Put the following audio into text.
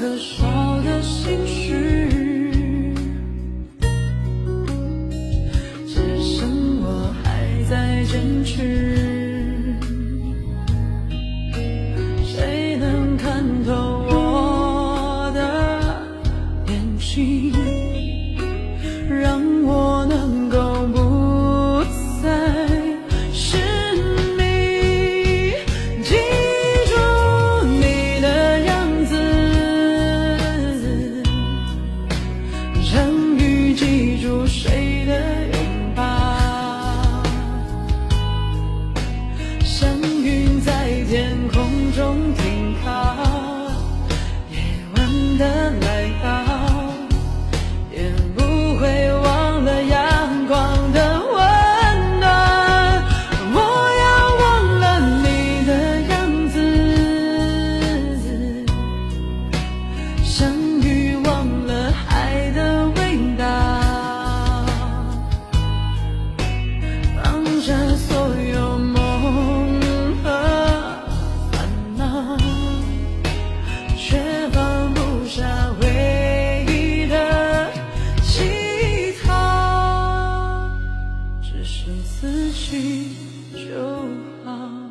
可笑的心事只剩我还在坚持。谁能看透我的眼睛让成语记住谁的？只剩自己就好。